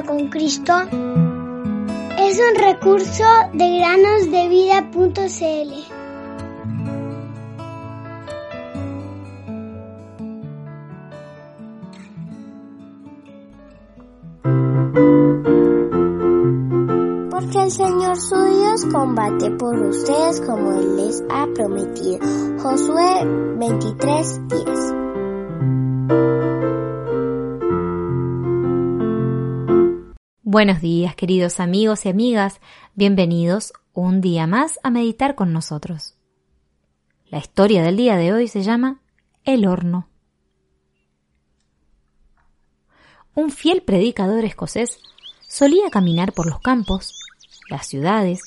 con Cristo es un recurso de granosdevida.cl. Porque el Señor su Dios combate por ustedes como les ha prometido. Josué 23:10 Buenos días, queridos amigos y amigas. Bienvenidos un día más a meditar con nosotros. La historia del día de hoy se llama El horno. Un fiel predicador escocés solía caminar por los campos, las ciudades,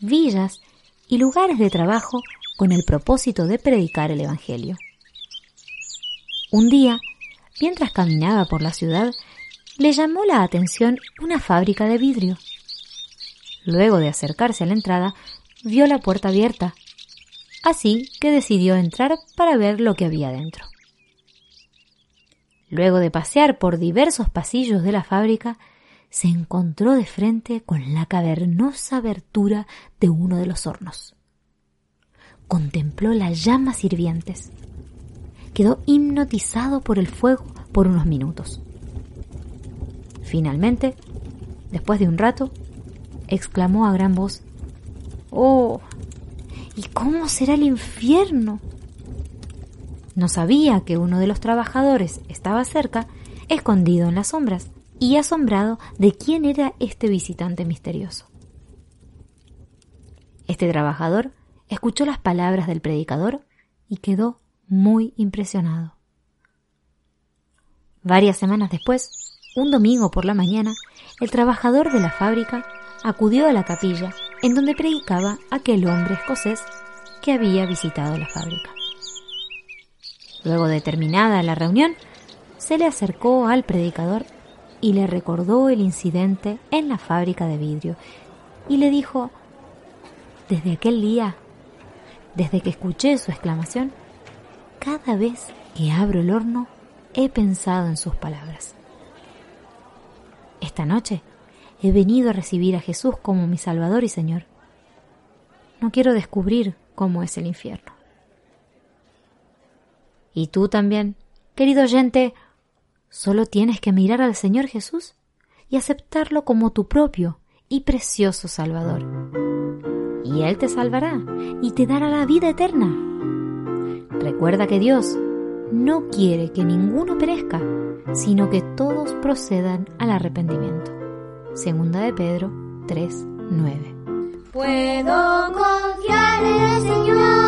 villas y lugares de trabajo con el propósito de predicar el Evangelio. Un día, mientras caminaba por la ciudad, le llamó la atención una fábrica de vidrio. Luego de acercarse a la entrada, vio la puerta abierta, así que decidió entrar para ver lo que había dentro. Luego de pasear por diversos pasillos de la fábrica, se encontró de frente con la cavernosa abertura de uno de los hornos. Contempló las llamas hirvientes. Quedó hipnotizado por el fuego por unos minutos. Finalmente, después de un rato, exclamó a gran voz, ¡Oh! ¿Y cómo será el infierno? No sabía que uno de los trabajadores estaba cerca, escondido en las sombras, y asombrado de quién era este visitante misterioso. Este trabajador escuchó las palabras del predicador y quedó muy impresionado. Varias semanas después, un domingo por la mañana, el trabajador de la fábrica acudió a la capilla en donde predicaba aquel hombre escocés que había visitado la fábrica. Luego de terminada la reunión, se le acercó al predicador y le recordó el incidente en la fábrica de vidrio y le dijo, desde aquel día, desde que escuché su exclamación, cada vez que abro el horno he pensado en sus palabras. Esta noche he venido a recibir a Jesús como mi Salvador y Señor. No quiero descubrir cómo es el infierno. Y tú también, querido oyente, solo tienes que mirar al Señor Jesús y aceptarlo como tu propio y precioso Salvador. Y Él te salvará y te dará la vida eterna. Recuerda que Dios no quiere que ninguno perezca, sino que todos procedan al arrepentimiento. Segunda de Pedro 3, 9. Puedo confiar en el Señor,